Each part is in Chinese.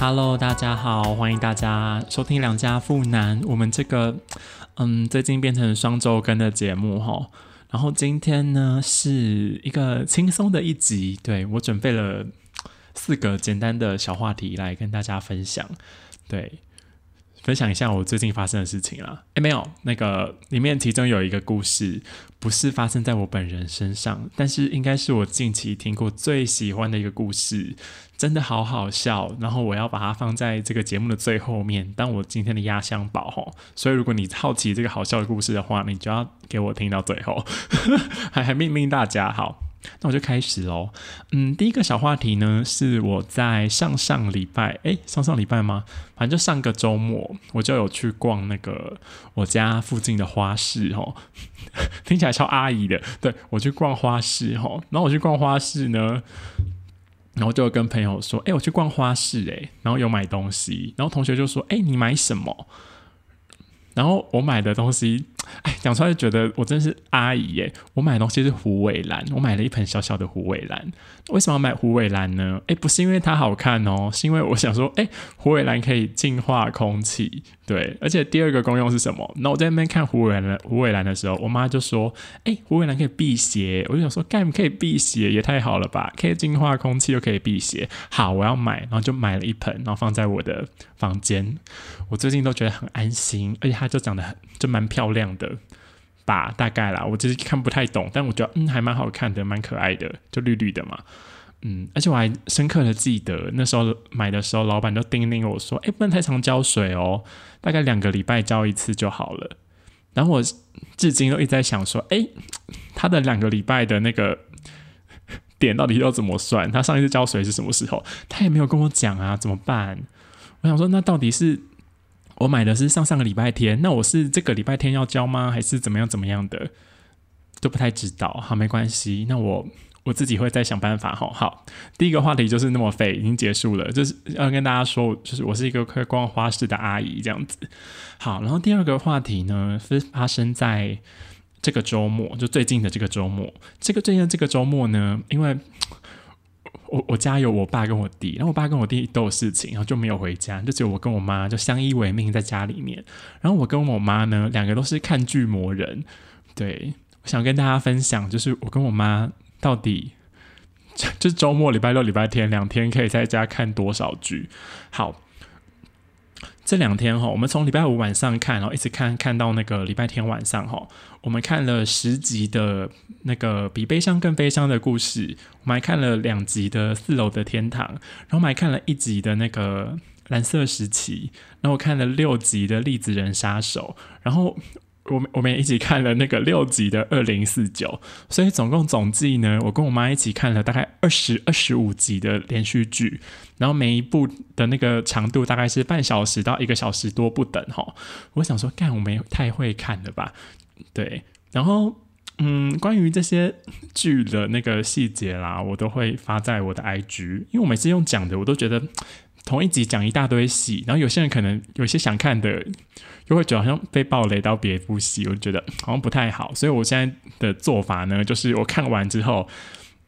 Hello，大家好，欢迎大家收听《两家妇男》。我们这个嗯，最近变成双周更的节目哈。然后今天呢，是一个轻松的一集。对我准备了四个简单的小话题来跟大家分享。对。分享一下我最近发生的事情啦。哎，没有，那个里面其中有一个故事，不是发生在我本人身上，但是应该是我近期听过最喜欢的一个故事，真的好好笑。然后我要把它放在这个节目的最后面，当我今天的压箱宝吼。所以如果你好奇这个好笑的故事的话，你就要给我听到最后，还还命令大家好。那我就开始喽。嗯，第一个小话题呢，是我在上上礼拜，诶，上上礼拜吗？反正就上个周末，我就有去逛那个我家附近的花市，吼，听起来超阿姨的。对我去逛花市，吼，然后我去逛花市呢，然后就跟朋友说，诶，我去逛花市，诶，然后有买东西，然后同学就说，诶，你买什么？然后我买的东西，哎，讲出来就觉得我真是阿姨耶！我买的东西是虎尾兰，我买了一盆小小的虎尾兰。为什么要买虎尾兰呢？哎，不是因为它好看哦，是因为我想说，哎，虎尾兰可以净化空气。对，而且第二个功用是什么？那我在那边看虎尾兰、虎尾兰的时候，我妈就说：“哎，虎尾兰可以辟邪。”我就想说：“干可以辟邪，也太好了吧！可以净化空气，又可以辟邪。”好，我要买，然后就买了一盆，然后放在我的房间。我最近都觉得很安心，而且它就长得很就蛮漂亮的的吧，大概啦，我就是看不太懂，但我觉得嗯还蛮好看的，蛮可爱的，就绿绿的嘛。嗯，而且我还深刻的记得那时候买的时候，老板就叮咛我说：“哎，不能太常浇水哦，大概两个礼拜浇一次就好了。”然后我至今都一直在想说：“哎，他的两个礼拜的那个 点到底要怎么算？他上一次浇水是什么时候？他也没有跟我讲啊，怎么办？”我想说，那到底是我买的是上上个礼拜天，那我是这个礼拜天要交吗？还是怎么样怎么样的？都不太知道。好，没关系，那我。我自己会再想办法好。好，第一个话题就是那么废，已经结束了，就是要跟大家说，就是我是一个会逛花市的阿姨这样子。好，然后第二个话题呢是发生在这个周末，就最近的这个周末。这个最近的这个周末呢，因为我我家有我爸跟我弟，然后我爸跟我弟都有事情，然后就没有回家，就只有我跟我妈就相依为命在家里面。然后我跟我妈呢，两个都是看剧魔人。对，我想跟大家分享，就是我跟我妈。到底 就周末礼拜六、礼拜天两天可以在家看多少剧？好，这两天哈，我们从礼拜五晚上看，然后一直看看到那个礼拜天晚上哈，我们看了十集的那个比悲伤更悲伤的故事，我们还看了两集的四楼的天堂，然后我们还看了一集的那个蓝色时期，然后看了六集的栗子人杀手，然后。我们我们也一起看了那个六集的二零四九，所以总共总计呢，我跟我妈一起看了大概二十二十五集的连续剧，然后每一部的那个长度大概是半小时到一个小时多不等哈。我想说，干我们太会看了吧？对，然后嗯，关于这些剧的那个细节啦，我都会发在我的 IG，因为我每次用讲的，我都觉得。同一集讲一大堆戏，然后有些人可能有些想看的，又会觉得好像被暴雷到别部戏，我就觉得好像不太好。所以我现在的做法呢，就是我看完之后，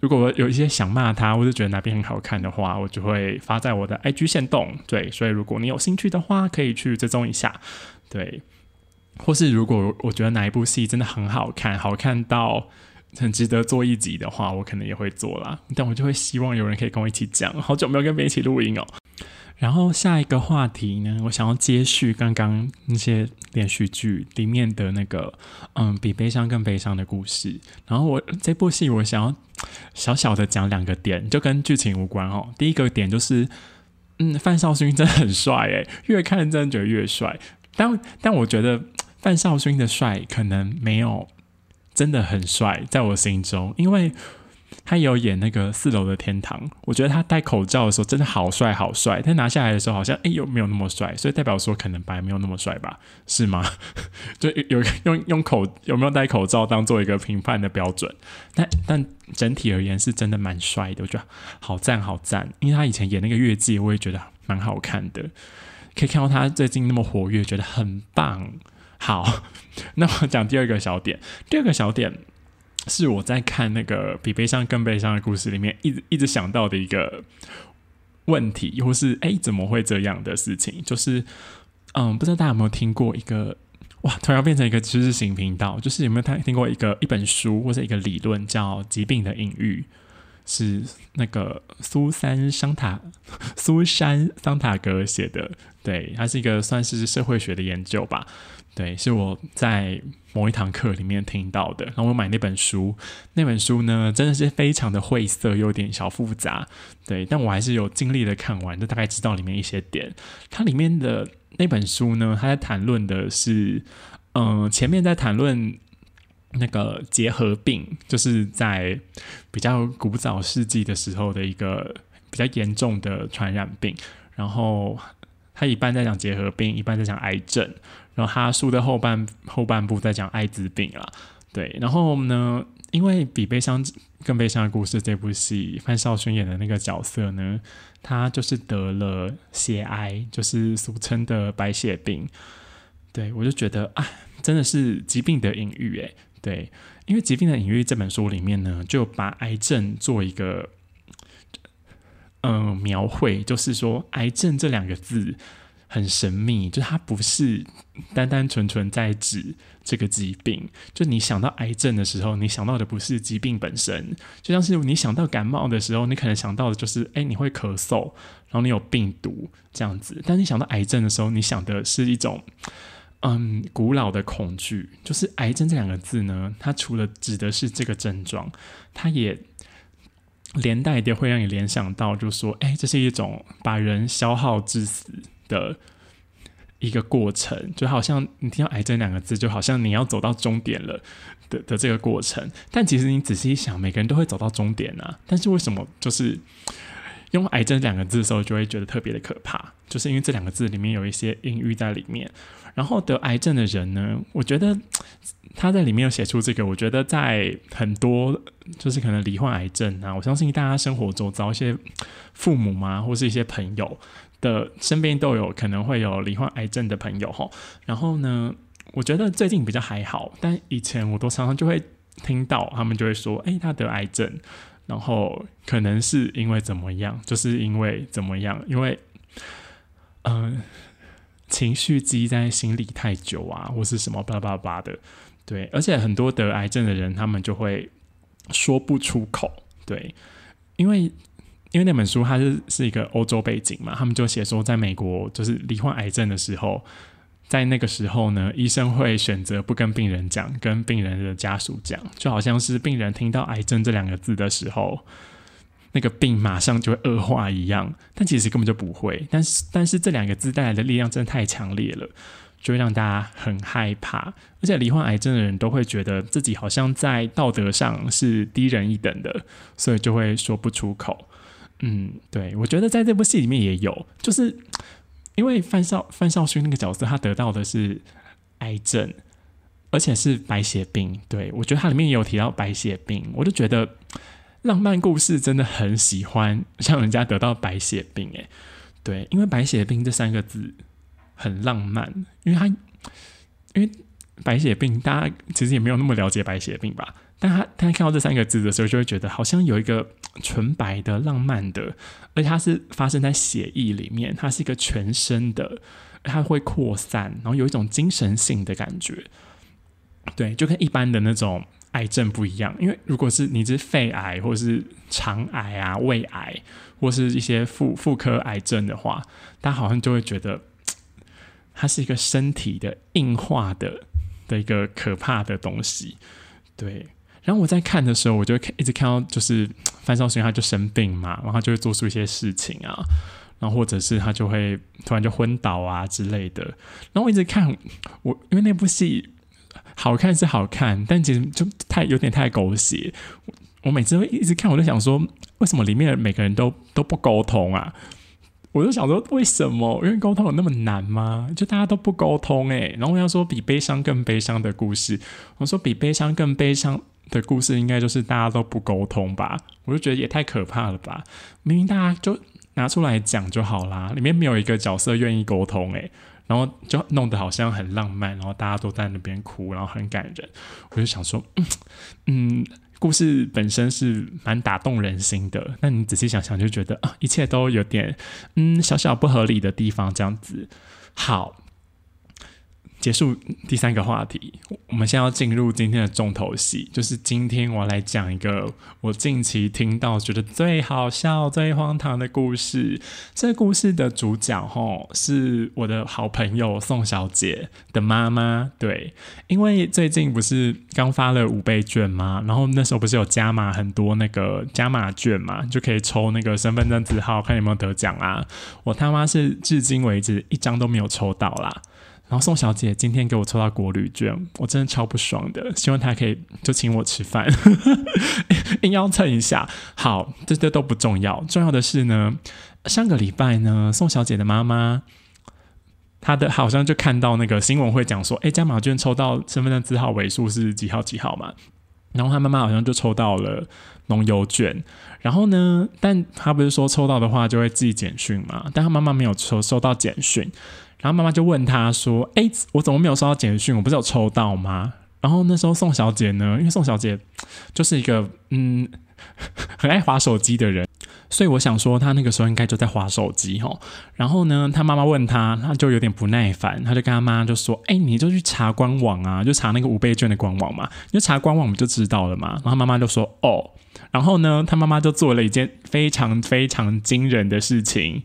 如果有一些想骂他，或者觉得哪边很好看的话，我就会发在我的 IG 线动。对，所以如果你有兴趣的话，可以去追踪一下。对，或是如果我觉得哪一部戏真的很好看，好看到很值得做一集的话，我可能也会做啦。但我就会希望有人可以跟我一起讲。好久没有跟别人一起录音哦。然后下一个话题呢，我想要接续刚刚那些连续剧里面的那个，嗯，比悲伤更悲伤的故事。然后我这部戏，我想要小小的讲两个点，就跟剧情无关哦。第一个点就是，嗯，范少勋真的很帅诶，越看真的觉得越帅。但但我觉得范少勋的帅可能没有真的很帅，在我心中，因为。他有演那个四楼的天堂，我觉得他戴口罩的时候真的好帅好帅，他拿下来的时候好像哎有没有那么帅，所以代表说可能白没有那么帅吧，是吗？就有用用口有没有戴口罩当做一个评判的标准，但但整体而言是真的蛮帅的，我觉得好赞好赞，因为他以前演那个月季，我也觉得蛮好看的，可以看到他最近那么活跃，觉得很棒。好，那我讲第二个小点，第二个小点。是我在看那个比悲伤更悲伤的故事里面，一直一直想到的一个问题，或是哎怎么会这样的事情，就是嗯，不知道大家有没有听过一个哇，突然变成一个知识型频道，就是有没有听听过一个一本书或者一个理论叫疾病的隐喻，是那个苏珊桑塔 苏珊桑塔格写的，对，它是一个算是社会学的研究吧。对，是我在某一堂课里面听到的。然后我买那本书，那本书呢真的是非常的晦涩，有点小复杂。对，但我还是有尽力的看完，就大概知道里面一些点。它里面的那本书呢，它在谈论的是，嗯，前面在谈论那个结核病，就是在比较古早世纪的时候的一个比较严重的传染病。然后他一半在讲结核病，一半在讲癌症。然后他书的后半后半部在讲艾滋病啦，对，然后呢，因为比悲伤更悲伤的故事这部戏，范少勋演的那个角色呢，他就是得了血癌，就是俗称的白血病，对我就觉得啊，真的是疾病的隐喻诶，对，因为疾病的隐喻这本书里面呢，就把癌症做一个嗯描绘，就是说癌症这两个字。很神秘，就它不是单单纯纯在指这个疾病。就你想到癌症的时候，你想到的不是疾病本身，就像是你想到感冒的时候，你可能想到的就是，哎，你会咳嗽，然后你有病毒这样子。但你想到癌症的时候，你想的是一种，嗯，古老的恐惧。就是癌症这两个字呢，它除了指的是这个症状，它也连带的会让你联想到，就说，哎，这是一种把人消耗致死。的一个过程，就好像你听到“癌症”两个字，就好像你要走到终点了的的这个过程。但其实你仔细一想，每个人都会走到终点啊。但是为什么就是用“癌症”两个字的时候，就会觉得特别的可怕？就是因为这两个字里面有一些隐喻在里面。然后得癌症的人呢，我觉得 他在里面有写出这个。我觉得在很多就是可能罹患癌症啊，我相信大家生活中遭一些 父母嘛，或是一些朋友。的身边都有可能会有罹患癌症的朋友哈，然后呢，我觉得最近比较还好，但以前我都常常就会听到他们就会说，哎，他得癌症，然后可能是因为怎么样，就是因为怎么样，因为嗯，情绪积在心里太久啊，或是什么巴拉巴拉的，对，而且很多得癌症的人，他们就会说不出口，对，因为。因为那本书它是是一个欧洲背景嘛，他们就写说，在美国就是罹患癌症的时候，在那个时候呢，医生会选择不跟病人讲，跟病人的家属讲，就好像是病人听到癌症这两个字的时候，那个病马上就会恶化一样，但其实根本就不会。但是但是这两个字带来的力量真的太强烈了，就会让大家很害怕，而且罹患癌症的人都会觉得自己好像在道德上是低人一等的，所以就会说不出口。嗯，对，我觉得在这部戏里面也有，就是因为范少范少勋那个角色，他得到的是癌症，而且是白血病。对我觉得他里面也有提到白血病，我就觉得浪漫故事真的很喜欢让人家得到白血病。诶，对，因为白血病这三个字很浪漫，因为他因为白血病，大家其实也没有那么了解白血病吧。但他他看到这三个字的时候，就会觉得好像有一个纯白的、浪漫的，而且它是发生在血液里面，它是一个全身的，它会扩散，然后有一种精神性的感觉。对，就跟一般的那种癌症不一样，因为如果是你是肺癌或者是肠癌啊、胃癌或是一些妇妇科癌症的话，他好像就会觉得 它是一个身体的硬化的的一个可怕的东西，对。然后我在看的时候，我就一直看到就是范少勋他就生病嘛，然后就会做出一些事情啊，然后或者是他就会突然就昏倒啊之类的。然后我一直看我，因为那部戏好看是好看，但其实就太有点太狗血。我每次会一直看，我就想说，为什么里面的每个人都都不沟通啊？我就想说，为什么？因为沟通有那么难吗？就大家都不沟通诶。然后我要说，比悲伤更悲伤的故事，我说比悲伤更悲伤。的故事应该就是大家都不沟通吧？我就觉得也太可怕了吧！明明大家就拿出来讲就好啦，里面没有一个角色愿意沟通诶，然后就弄得好像很浪漫，然后大家都在那边哭，然后很感人。我就想说，嗯，故事本身是蛮打动人心的。那你仔细想想，就觉得啊，一切都有点嗯小小不合理的地方，这样子。好。结束第三个话题，我们现在要进入今天的重头戏，就是今天我来讲一个我近期听到觉得最好笑、最荒唐的故事。这故事的主角吼是我的好朋友宋小姐的妈妈。对，因为最近不是刚发了五倍券吗？然后那时候不是有加码很多那个加码券嘛，就可以抽那个身份证字号，看有没有得奖啊。我他妈是至今为止一张都没有抽到啦。然后宋小姐今天给我抽到国旅券，我真的超不爽的。希望她可以就请我吃饭，硬要蹭一下。好，这这都不重要，重要的是呢，上个礼拜呢，宋小姐的妈妈，她的好像就看到那个新闻会讲说，哎，加码券抽到身份证字号尾数是几号几号嘛？然后她妈妈好像就抽到了农游券，然后呢，但她不是说抽到的话就会寄简讯嘛？但她妈妈没有抽收到简讯。然后妈妈就问他说：“哎，我怎么没有收到简讯？我不是有抽到吗？”然后那时候宋小姐呢，因为宋小姐就是一个嗯 很爱划手机的人，所以我想说她那个时候应该就在划手机哈。然后呢，她妈妈问她，她就有点不耐烦，她就跟她妈就说：“哎，你就去查官网啊，就查那个五倍券的官网嘛，你就查官网，我们就知道了嘛。”然后妈妈就说：“哦。”然后呢，她妈妈就做了一件非常非常惊人的事情。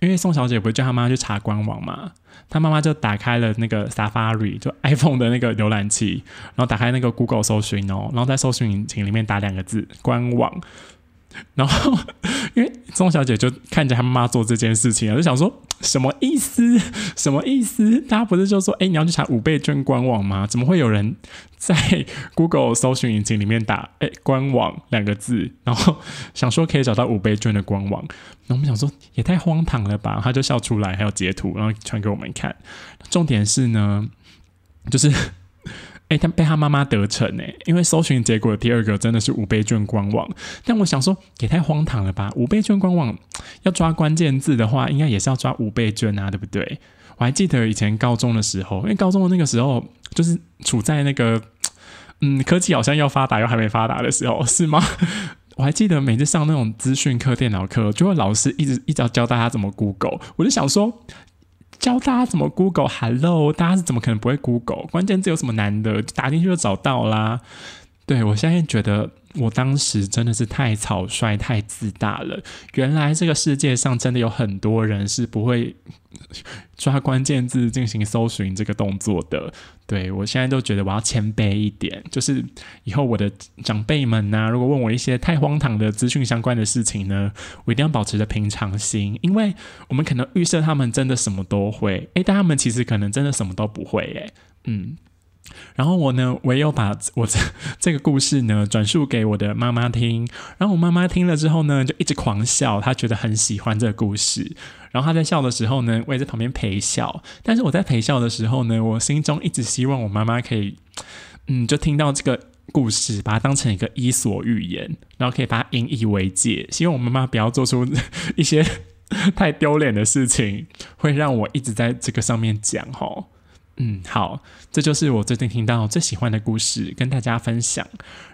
因为宋小姐不是叫她妈去查官网嘛，她妈妈就打开了那个 Safari，就 iPhone 的那个浏览器，然后打开那个 Google 搜寻哦，然后在搜寻引擎里面打两个字“官网”。然后，因为钟小姐就看着她妈做这件事情，就想说什么意思？什么意思？大家不是就说，哎，你要去查五倍券官网吗？怎么会有人在 Google 搜寻引擎里面打“哎官网”两个字，然后想说可以找到五倍券的官网？那我们想说也太荒唐了吧？他就笑出来，还有截图，然后传给我们看。重点是呢，就是。哎，他被他妈妈得逞哎，因为搜寻结果第二个真的是五倍券官网，但我想说也太荒唐了吧！五倍券官网要抓关键字的话，应该也是要抓五倍券啊，对不对？我还记得以前高中的时候，因为高中的那个时候就是处在那个嗯科技好像要发达又还没发达的时候，是吗？我还记得每次上那种资讯课、电脑课，就会老师一直一直教大家怎么 Google，我就想说。教大家怎么 Google，Hello，大家是怎么可能不会 Google？关键字有什么难的？打进去就找到啦。对我现在觉得。我当时真的是太草率、太自大了。原来这个世界上真的有很多人是不会 抓关键字进行搜寻这个动作的。对我现在都觉得我要谦卑一点，就是以后我的长辈们呐，如果问我一些太荒唐的资讯相关的事情呢，我一定要保持着平常心，因为我们可能预设他们真的什么都会，诶，但他们其实可能真的什么都不会，诶，嗯。然后我呢，唯有把我这这个故事呢转述给我的妈妈听。然后我妈妈听了之后呢，就一直狂笑，她觉得很喜欢这个故事。然后她在笑的时候呢，我也在旁边陪笑。但是我在陪笑的时候呢，我心中一直希望我妈妈可以，嗯，就听到这个故事，把它当成一个伊索寓言，然后可以把它引以为戒。希望我妈妈不要做出一些 太丢脸的事情，会让我一直在这个上面讲哈。嗯，好，这就是我最近听到最喜欢的故事，跟大家分享。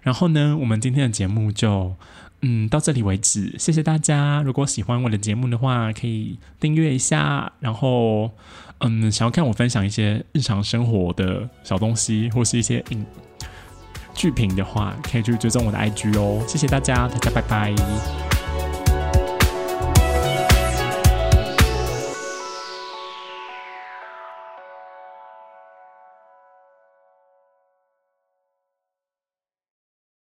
然后呢，我们今天的节目就嗯到这里为止，谢谢大家。如果喜欢我的节目的话，可以订阅一下。然后嗯，想要看我分享一些日常生活的小东西，或是一些影剧评的话，可以去追踪我的 IG 哦。谢谢大家，大家拜拜。